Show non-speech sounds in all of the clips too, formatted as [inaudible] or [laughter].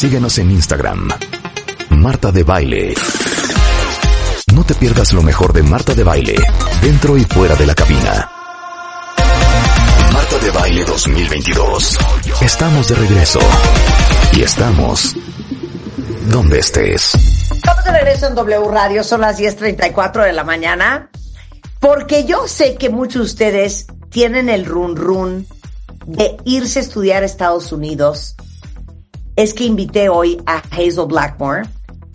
Síguenos en Instagram. Marta de Baile. No te pierdas lo mejor de Marta de Baile, dentro y fuera de la cabina. Marta de Baile 2022. Estamos de regreso. Y estamos donde estés. Estamos de regreso en W Radio, son las 10.34 de la mañana, porque yo sé que muchos de ustedes tienen el run run de irse a estudiar a Estados Unidos. Es que invité hoy a Hazel Blackmore.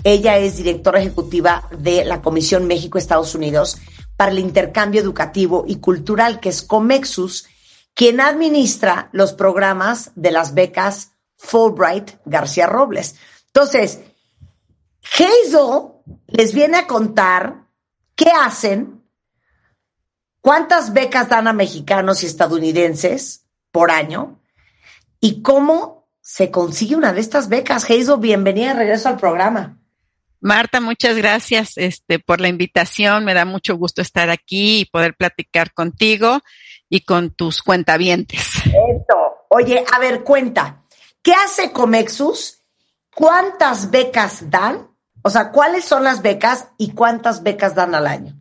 Ella es directora ejecutiva de la Comisión México-Estados Unidos para el Intercambio Educativo y Cultural, que es Comexus, quien administra los programas de las becas Fulbright García Robles. Entonces, Hazel les viene a contar qué hacen, cuántas becas dan a mexicanos y estadounidenses por año y cómo se consigue una de estas becas. Hazel, bienvenida de regreso al programa. Marta, muchas gracias este, por la invitación. Me da mucho gusto estar aquí y poder platicar contigo y con tus cuentavientes. Esto. Oye, a ver, cuenta. ¿Qué hace Comexus? ¿Cuántas becas dan? O sea, ¿cuáles son las becas y cuántas becas dan al año?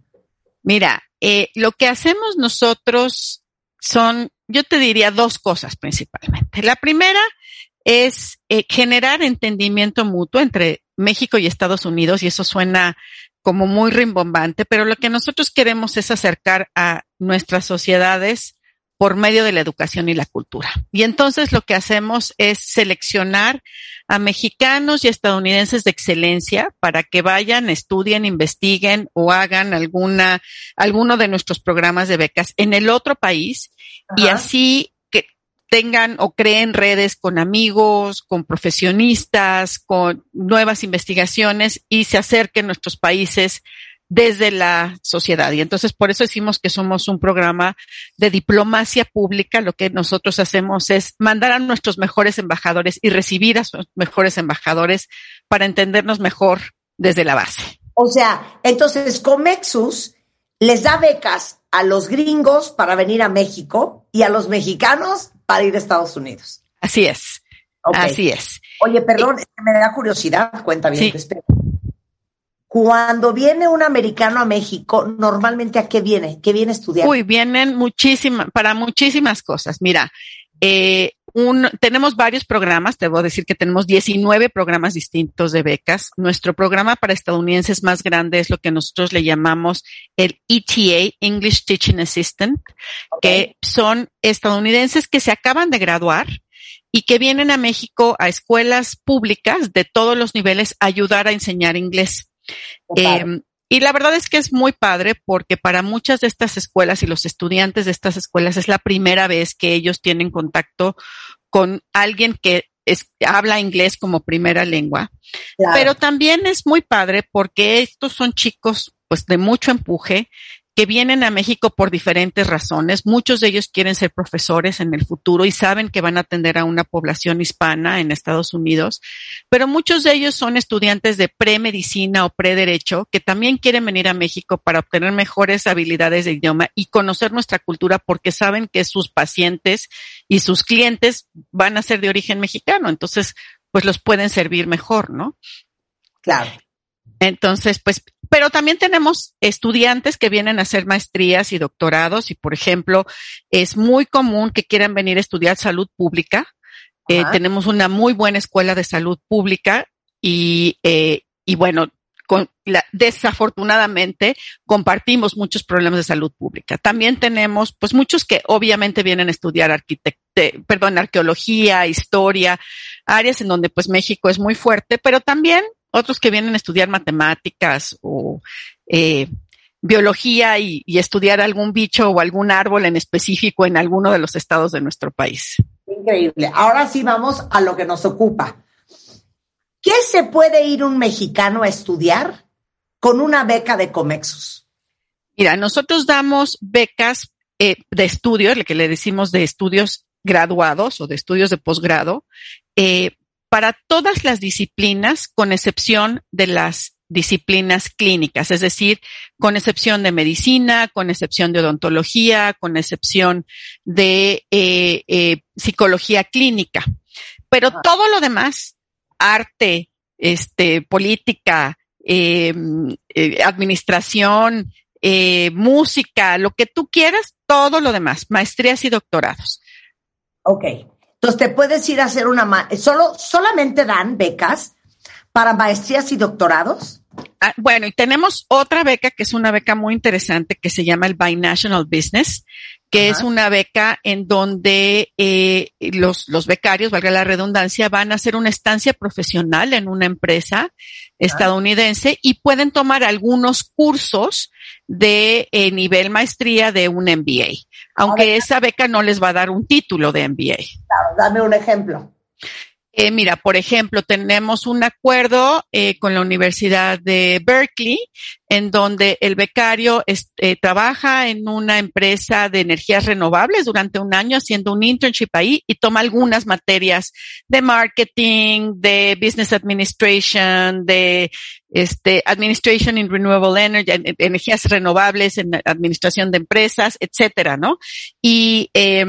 Mira, eh, lo que hacemos nosotros son, yo te diría dos cosas principalmente. La primera es eh, generar entendimiento mutuo entre México y Estados Unidos, y eso suena como muy rimbombante, pero lo que nosotros queremos es acercar a nuestras sociedades por medio de la educación y la cultura. Y entonces lo que hacemos es seleccionar a mexicanos y estadounidenses de excelencia para que vayan, estudien, investiguen o hagan alguna, alguno de nuestros programas de becas en el otro país y así tengan o creen redes con amigos, con profesionistas, con nuevas investigaciones y se acerquen nuestros países desde la sociedad. Y entonces por eso decimos que somos un programa de diplomacia pública. Lo que nosotros hacemos es mandar a nuestros mejores embajadores y recibir a sus mejores embajadores para entendernos mejor desde la base. O sea, entonces Comexus les da becas a los gringos para venir a México y a los mexicanos para ir a Estados Unidos. Así es. Así es. Oye, perdón, me da curiosidad, cuenta bien. Cuando viene un americano a México, normalmente a qué viene? ¿Qué viene a estudiar? Uy, vienen muchísimas, para muchísimas cosas. Mira, eh, un, tenemos varios programas, te voy a decir que tenemos 19 programas distintos de becas. Nuestro programa para estadounidenses más grande es lo que nosotros le llamamos el ETA, English Teaching Assistant, que son estadounidenses que se acaban de graduar y que vienen a México a escuelas públicas de todos los niveles a ayudar a enseñar inglés. Eh, y la verdad es que es muy padre porque para muchas de estas escuelas y los estudiantes de estas escuelas es la primera vez que ellos tienen contacto con alguien que habla inglés como primera lengua. Pero también es muy padre porque estos son chicos pues de mucho empuje que vienen a México por diferentes razones. Muchos de ellos quieren ser profesores en el futuro y saben que van a atender a una población hispana en Estados Unidos, pero muchos de ellos son estudiantes de premedicina o pre-derecho que también quieren venir a México para obtener mejores habilidades de idioma y conocer nuestra cultura porque saben que sus pacientes y sus clientes van a ser de origen mexicano. Entonces, pues los pueden servir mejor, ¿no? Claro. Entonces, pues pero también tenemos estudiantes que vienen a hacer maestrías y doctorados y, por ejemplo, es muy común que quieran venir a estudiar salud pública. Eh, tenemos una muy buena escuela de salud pública y, eh, y bueno, con la, desafortunadamente compartimos muchos problemas de salud pública. También tenemos, pues, muchos que obviamente vienen a estudiar arquitectura, perdón, arqueología, historia, áreas en donde pues México es muy fuerte, pero también otros que vienen a estudiar matemáticas o eh, biología y, estudiar algún bicho o algún árbol en específico en alguno de los estados de nuestro país. Increíble. Ahora sí vamos a lo que nos ocupa. ¿Qué se puede ir un mexicano a estudiar con una beca de Comexus? Mira, nosotros damos becas eh, de estudios, lo que le decimos de estudios graduados o de estudios de posgrado, eh, para todas las disciplinas, con excepción de las disciplinas clínicas, es decir, con excepción de medicina, con excepción de odontología, con excepción de eh, eh, psicología clínica. Pero todo lo demás arte, este, política, em, eh, administración, eh, música, lo que tú quieras, todo lo demás, maestrías y doctorados. Ok. Entonces te puedes ir a hacer una, solo, solamente dan becas para maestrías y doctorados. Ah, bueno, y tenemos otra beca que es una beca muy interesante que se llama el Binational Business, que es una beca en donde eh, los, los becarios, valga la redundancia, van a hacer una estancia profesional en una empresa estadounidense y pueden tomar algunos cursos de eh, nivel maestría de un MBA, aunque esa beca no les va a dar un título de MBA. Claro, dame un ejemplo. Eh, mira, por ejemplo, tenemos un acuerdo eh, con la Universidad de Berkeley en donde el becario eh, trabaja en una empresa de energías renovables durante un año haciendo un internship ahí y toma algunas materias de marketing, de business administration, de este, administration in renewable energy, energías renovables, en administración de empresas, etcétera, ¿no? Y eh,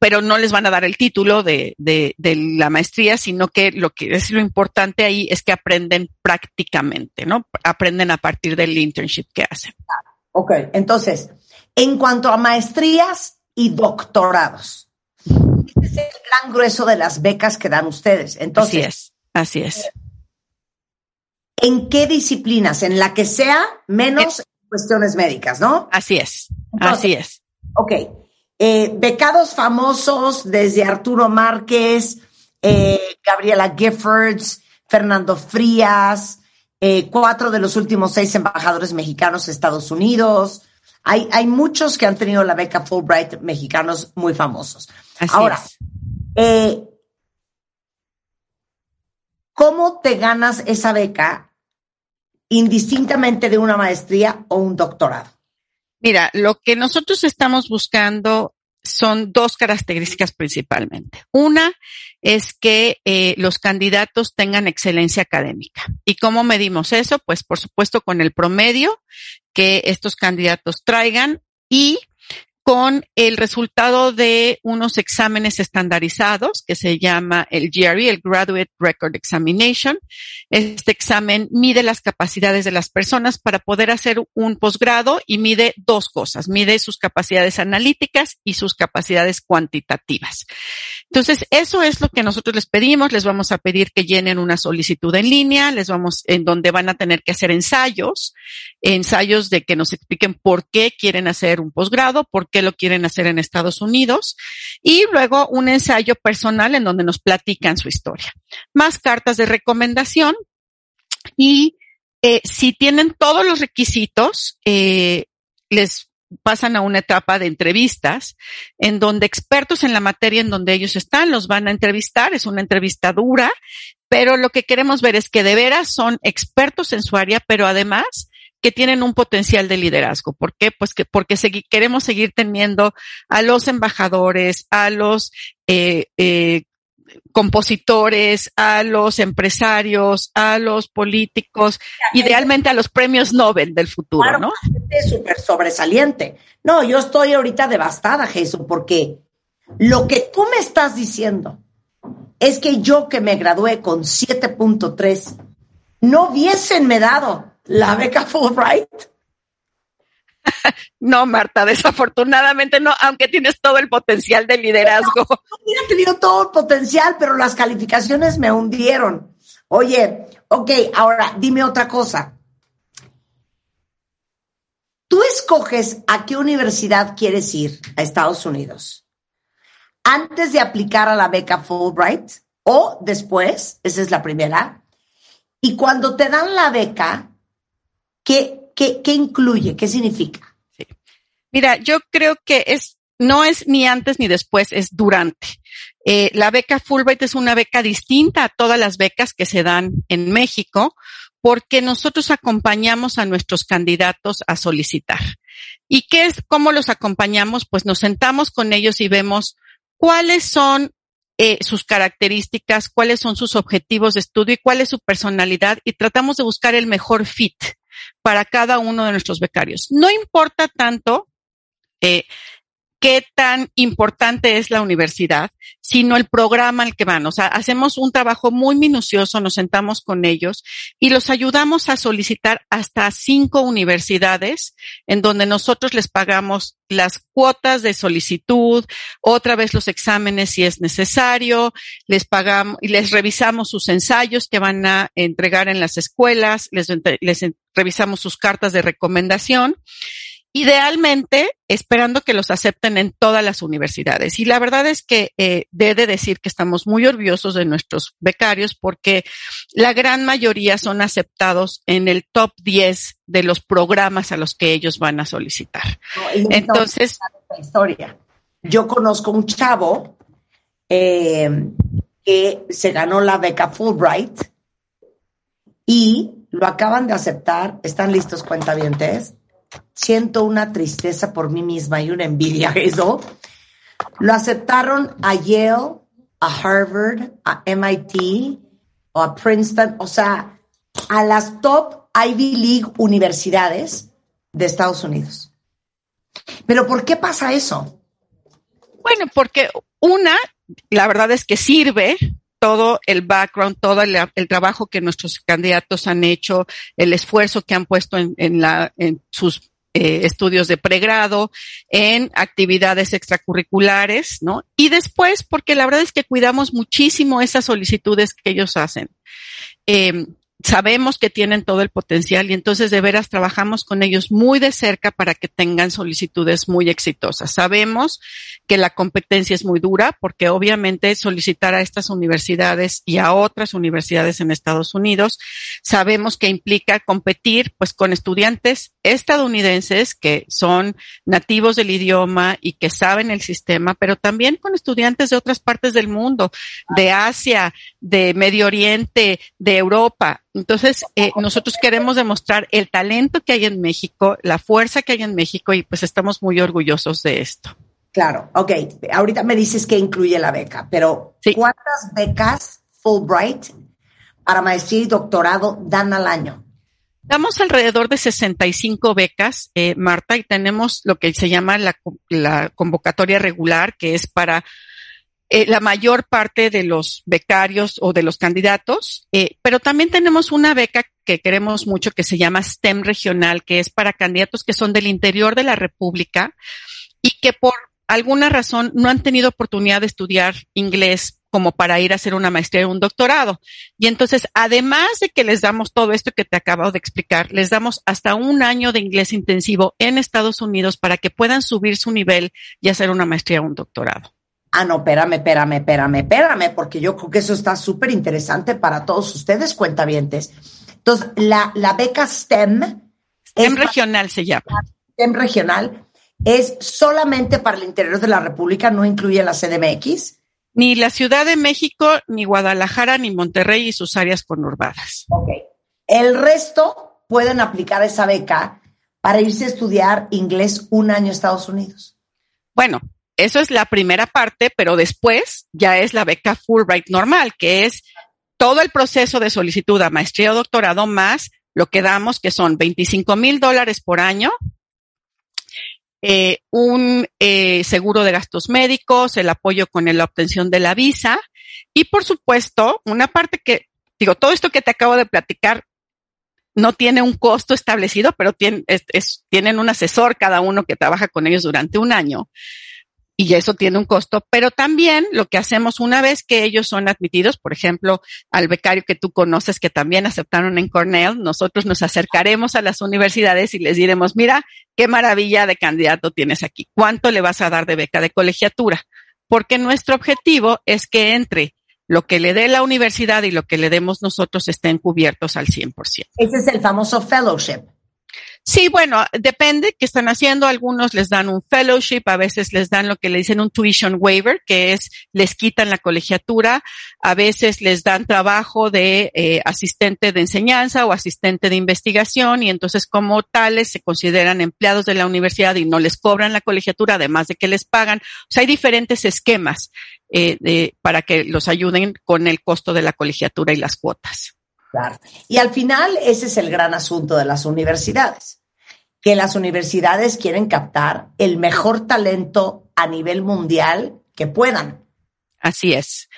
pero no les van a dar el título de, de, de, la maestría, sino que lo que es lo importante ahí es que aprenden prácticamente, ¿no? Aprenden a partir del internship que hacen. Ok, entonces, en cuanto a maestrías y doctorados, este es el gran grueso de las becas que dan ustedes. Entonces, así es, así es. ¿En qué disciplinas? En la que sea, menos cuestiones médicas, ¿no? Así es, entonces, así es. Ok, eh, becados famosos desde Arturo Márquez, eh, Gabriela Giffords, Fernando Frías, eh, cuatro de los últimos seis embajadores mexicanos de Estados Unidos. Hay, hay muchos que han tenido la beca Fulbright mexicanos muy famosos. Así Ahora, eh, ¿cómo te ganas esa beca indistintamente de una maestría o un doctorado? Mira, lo que nosotros estamos buscando son dos características principalmente. Una es que eh, los candidatos tengan excelencia académica. ¿Y cómo medimos eso? Pues por supuesto con el promedio que estos candidatos traigan y con el resultado de unos exámenes estandarizados que se llama el GRE, el Graduate Record Examination. Este examen mide las capacidades de las personas para poder hacer un posgrado y mide dos cosas. Mide sus capacidades analíticas y sus capacidades cuantitativas. Entonces, eso es lo que nosotros les pedimos. Les vamos a pedir que llenen una solicitud en línea, les vamos, en donde van a tener que hacer ensayos, ensayos de que nos expliquen por qué quieren hacer un posgrado, por qué lo quieren hacer en Estados Unidos y luego un ensayo personal en donde nos platican su historia. Más cartas de recomendación y eh, si tienen todos los requisitos, eh, les pasan a una etapa de entrevistas en donde expertos en la materia en donde ellos están los van a entrevistar. Es una entrevista dura, pero lo que queremos ver es que de veras son expertos en su área, pero además que tienen un potencial de liderazgo. ¿Por qué? Pues que porque segui queremos seguir teniendo a los embajadores, a los eh, eh, compositores, a los empresarios, a los políticos, idealmente a los premios Nobel del futuro, claro, ¿no? Es súper sobresaliente. No, yo estoy ahorita devastada, Jesús, porque lo que tú me estás diciendo es que yo que me gradué con 7.3 no hubiesen me dado la beca Fulbright. [laughs] No, Marta, desafortunadamente no, aunque tienes todo el potencial de liderazgo. No, hubiera tenido todo el potencial, pero las calificaciones me hundieron. Oye, ok, ahora dime otra cosa. Tú escoges a qué universidad quieres ir a Estados Unidos antes de aplicar a la beca Fulbright o después, esa es la primera. Y cuando te dan la beca, ¿qué, qué, qué incluye? ¿Qué significa? Sí. Mira, yo creo que es, no es ni antes ni después, es durante. Eh, la beca Fulbright es una beca distinta a todas las becas que se dan en México porque nosotros acompañamos a nuestros candidatos a solicitar. ¿Y qué es, cómo los acompañamos? Pues nos sentamos con ellos y vemos cuáles son eh, sus características, cuáles son sus objetivos de estudio y cuál es su personalidad y tratamos de buscar el mejor fit para cada uno de nuestros becarios. No importa tanto eh, qué tan importante es la universidad, sino el programa al que van. O sea, hacemos un trabajo muy minucioso, nos sentamos con ellos y los ayudamos a solicitar hasta cinco universidades en donde nosotros les pagamos las cuotas de solicitud, otra vez los exámenes si es necesario, les pagamos y les revisamos sus ensayos que van a entregar en las escuelas, les, revisamos sus cartas de recomendación idealmente esperando que los acepten en todas las universidades. Y la verdad es que eh, debe decir que estamos muy orgullosos de nuestros becarios porque la gran mayoría son aceptados en el top 10 de los programas a los que ellos van a solicitar. Entonces, historia. Yo conozco un chavo eh, que se ganó la beca Fulbright y lo acaban de aceptar. ¿Están listos, cuentavientes? Siento una tristeza por mí misma y una envidia eso. Lo aceptaron a Yale, a Harvard, a MIT o a Princeton, o sea, a las top Ivy League universidades de Estados Unidos. Pero ¿por qué pasa eso? Bueno, porque una, la verdad es que sirve todo el background, todo el, trabajo que nuestros candidatos han hecho, el esfuerzo que han puesto en, la, sus eh, estudios de pregrado, en actividades extracurriculares, ¿no? Y después, porque la verdad es que cuidamos muchísimo esas solicitudes que ellos hacen. Eh, sabemos que tienen todo el potencial y entonces de veras trabajamos con ellos muy de cerca para que tengan solicitudes muy exitosas. Sabemos que la competencia es muy dura porque obviamente solicitar a estas universidades y a otras universidades en Estados Unidos, sabemos que implica competir pues con estudiantes estadounidenses que son nativos del idioma y que saben el sistema, pero también con estudiantes de otras partes del mundo, de Asia, de Medio Oriente, de Europa. Entonces, eh, nosotros queremos demostrar el talento que hay en México, la fuerza que hay en México y pues estamos muy orgullosos de esto. Claro, ok. Ahorita me dices que incluye la beca, pero ¿cuántas becas Fulbright para maestría y doctorado dan al año? Damos alrededor de 65 becas, eh, Marta, y tenemos lo que se llama la, la convocatoria regular, que es para eh, la mayor parte de los becarios o de los candidatos, eh, pero también tenemos una beca que queremos mucho que se llama STEM regional, que es para candidatos que son del interior de la República y que por alguna razón no han tenido oportunidad de estudiar inglés como para ir a hacer una maestría o un doctorado. Y entonces, además de que les damos todo esto que te acabo de explicar, les damos hasta un año de inglés intensivo en Estados Unidos para que puedan subir su nivel y hacer una maestría o un doctorado. Ah, no, espérame, espérame, espérame, espérame, porque yo creo que eso está súper interesante para todos ustedes, cuentavientes. Entonces, la, la beca STEM. STEM regional se llama. STEM regional es solamente para el interior de la República, no incluye la CDMX. Ni la Ciudad de México, ni Guadalajara, ni Monterrey y sus áreas conurbadas. Ok. El resto pueden aplicar esa beca para irse a estudiar inglés un año a Estados Unidos. Bueno, eso es la primera parte, pero después ya es la beca Fulbright normal, que es todo el proceso de solicitud a maestría o doctorado más lo que damos, que son 25 mil dólares por año, eh, un eh, seguro de gastos médicos, el apoyo con la obtención de la visa y, por supuesto, una parte que, digo, todo esto que te acabo de platicar no tiene un costo establecido, pero tienen, tienen un asesor cada uno que trabaja con ellos durante un año y eso tiene un costo, pero también lo que hacemos una vez que ellos son admitidos, por ejemplo, al becario que tú conoces que también aceptaron en Cornell, nosotros nos acercaremos a las universidades y les diremos, mira, qué maravilla de candidato tienes aquí, ¿cuánto le vas a dar de beca de colegiatura? Porque nuestro objetivo es que entre lo que le dé la universidad y lo que le demos nosotros estén cubiertos al 100%. Ese es el famoso fellowship. Sí, bueno, depende qué están haciendo. Algunos les dan un fellowship, a veces les dan lo que le dicen un tuition waiver, que es les quitan la colegiatura, a veces les dan trabajo de eh, asistente de enseñanza o asistente de investigación y entonces como tales se consideran empleados de la universidad y no les cobran la colegiatura, además de que les pagan. O sea, hay diferentes esquemas eh, para que los ayuden con el costo de la colegiatura y las cuotas. Y al final ese es el gran asunto de las universidades, que las universidades quieren captar el mejor talento a nivel mundial que puedan. Así es.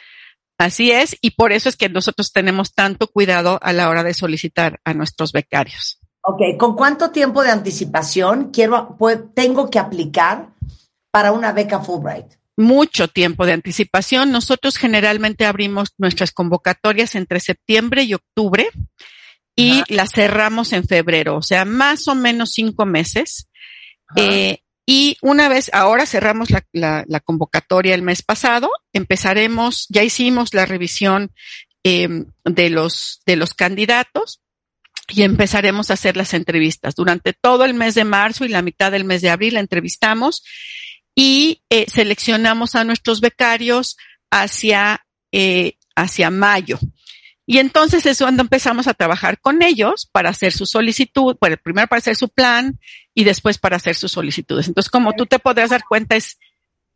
Así es, y por eso es que nosotros tenemos tanto cuidado a la hora de solicitar a nuestros becarios. Ok, ¿con cuánto tiempo de anticipación quiero, tengo que aplicar para una beca Fulbright? Mucho tiempo de anticipación. Nosotros generalmente abrimos nuestras convocatorias entre septiembre y octubre y las cerramos en febrero, o sea, más o menos cinco meses. Eh, y una vez, ahora cerramos la, convocatoria el mes pasado, empezaremos, ya hicimos la revisión em, de, los, de los candidatos y empezaremos a hacer las entrevistas. Durante todo el mes de marzo y la mitad del mes de abril entrevistamos y eh, seleccionamos a nuestros becarios hacia, eh, hacia mayo. Y entonces es cuando empezamos a trabajar con ellos para hacer su solicitud, bueno, primero para hacer su plan y después para hacer sus solicitudes. Entonces, como tú te podrás dar cuenta, es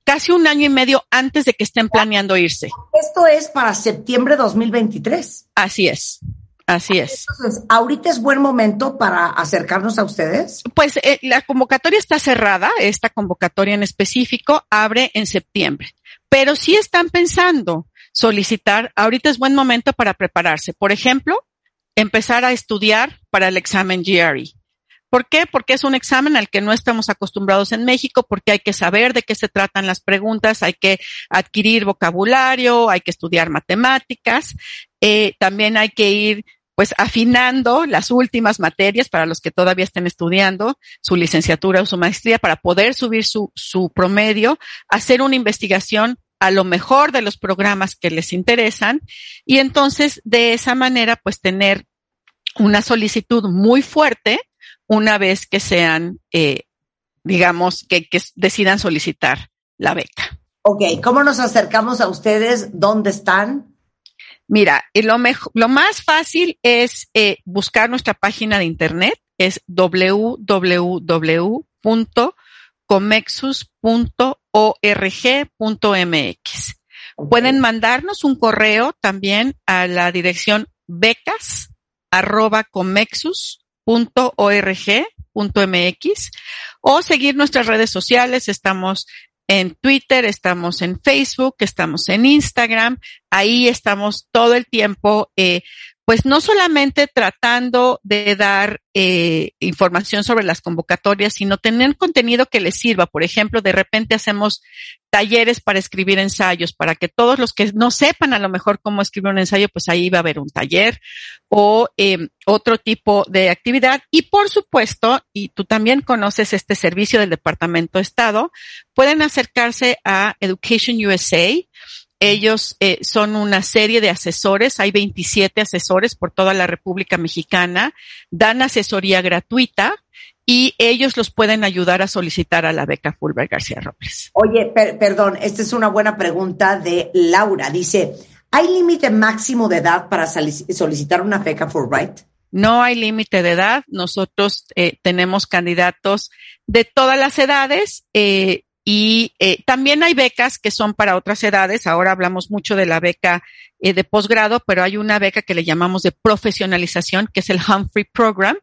casi un año y medio antes de que estén planeando irse. Esto es para septiembre de 2023. Así es. Así es. Entonces, ¿ahorita es buen momento para acercarnos a ustedes? Pues eh, la convocatoria está cerrada, esta convocatoria en específico abre en septiembre, pero si están pensando solicitar, ahorita es buen momento para prepararse. Por ejemplo, empezar a estudiar para el examen GRE. ¿Por qué? Porque es un examen al que no estamos acostumbrados en México, porque hay que saber de qué se tratan las preguntas, hay que adquirir vocabulario, hay que estudiar matemáticas, eh, también hay que ir pues afinando las últimas materias para los que todavía estén estudiando su licenciatura o su maestría para poder subir su, su promedio, hacer una investigación a lo mejor de los programas que les interesan y entonces de esa manera pues tener una solicitud muy fuerte una vez que sean, eh, digamos, que, que, decidan solicitar la beca. Ok, ¿cómo nos acercamos a ustedes? ¿Dónde están? Mira, lo, mejor, lo más fácil es eh, buscar nuestra página de internet, es www.comexus.org org.mx. Pueden mandarnos un correo también a la dirección becas o seguir nuestras redes sociales. Estamos en Twitter, estamos en Facebook, estamos en Instagram. Ahí estamos todo el tiempo eh, pues no solamente tratando de dar eh, información sobre las convocatorias, sino tener contenido que les sirva. Por ejemplo, de repente hacemos talleres para escribir ensayos, para que todos los que no sepan a lo mejor cómo escribir un ensayo, pues ahí va a haber un taller o eh, otro tipo de actividad. Y por supuesto, y tú también conoces este servicio del Departamento de Estado, pueden acercarse a Education USA ellos eh, son una serie de asesores, hay 27 asesores por toda la República Mexicana, dan asesoría gratuita y ellos los pueden ayudar a solicitar a la beca Fulbright García Robles. Oye, perdón, esta es una buena pregunta de Laura. Dice, ¿hay límite máximo de edad para solicitar una beca Fulbright? No hay límite de edad. Nosotros eh, tenemos candidatos de todas las edades. Eh, y eh, también hay becas que son para otras edades. Ahora hablamos mucho de la beca eh, de posgrado, pero hay una beca que le llamamos de profesionalización, que es el Humphrey Program,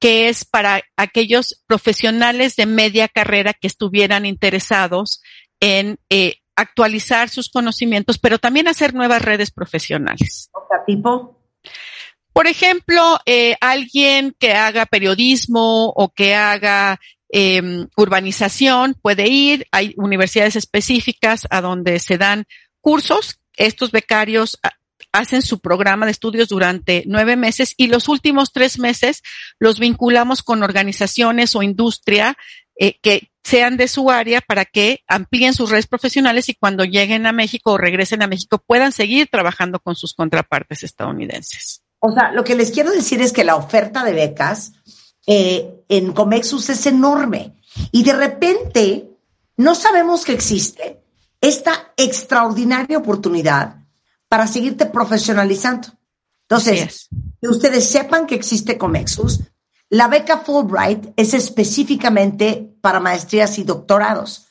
que es para aquellos profesionales de media carrera que estuvieran interesados en eh, actualizar sus conocimientos, pero también hacer nuevas redes profesionales. tipo? Por ejemplo, eh, alguien que haga periodismo o que haga eh, urbanización puede ir, hay universidades específicas a donde se dan cursos, estos becarios ah, hacen su programa de estudios durante nueve meses y los últimos tres meses los vinculamos con organizaciones o industria eh, que sean de su área para que amplíen sus redes profesionales y cuando lleguen a México o regresen a México puedan seguir trabajando con sus contrapartes estadounidenses. O sea, lo que les quiero decir es que la oferta de becas eh, en Comexus es enorme. Y de repente no sabemos que existe esta extraordinaria oportunidad para seguirte profesionalizando. Entonces, que ustedes sepan que existe Comexus. La beca Fulbright es específicamente para maestrías y doctorados,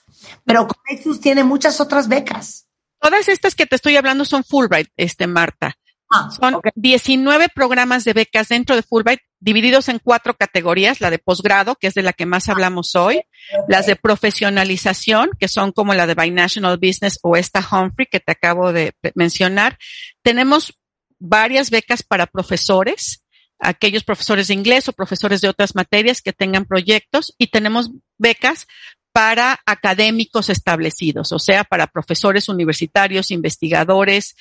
pero Comexus tiene muchas otras becas. Todas estas que te estoy hablando son Fulbright, este Marta. Ah, Son 19 programas de becas dentro de Fulbright divididos en cuatro categorías, la de posgrado, que es de la que más hablamos hoy, las de profesionalización, que son como la de Binational Business o esta Humphrey que te acabo de mencionar. Tenemos varias becas para profesores, aquellos profesores de inglés o profesores de otras materias que tengan proyectos y tenemos becas para académicos establecidos, o sea, para profesores universitarios, investigadores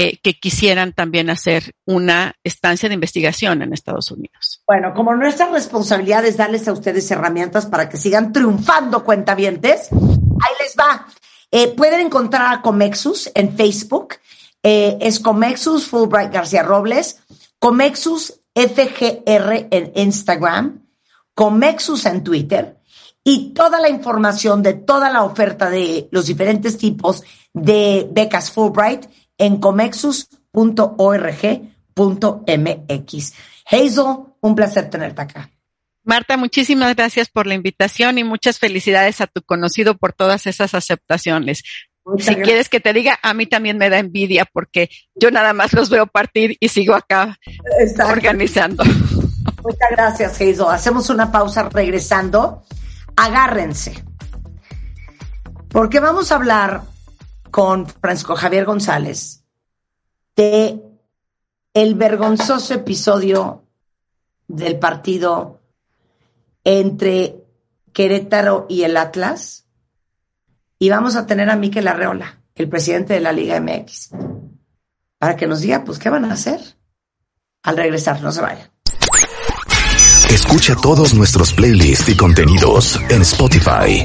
eh, que quisieran también hacer una estancia de investigación en Estados Unidos. Bueno, como nuestra responsabilidad es darles a ustedes herramientas para que sigan triunfando cuentavientes, ahí les va. Eh, pueden encontrar a Comexus en Facebook, eh, es Comexus Fulbright García Robles, Comexus FGR en Instagram, Comexus en Twitter y toda la información de toda la oferta de los diferentes tipos de becas Fulbright en comexus.org.mx. Hazel, un placer tenerte acá. Marta, muchísimas gracias por la invitación y muchas felicidades a tu conocido por todas esas aceptaciones si quieres que te diga, a mí también me da envidia porque yo nada más los veo partir y sigo acá organizando. [laughs] Muchas gracias, Hazel. Hacemos una pausa regresando. Agárrense. Porque vamos a hablar con Francisco Javier González de el vergonzoso episodio del partido entre Querétaro y el Atlas y vamos a tener a Miquel Arreola, el presidente de la Liga MX, para que nos diga, pues, ¿qué van a hacer? Al regresar, no se vayan. Escucha todos nuestros playlists y contenidos en Spotify.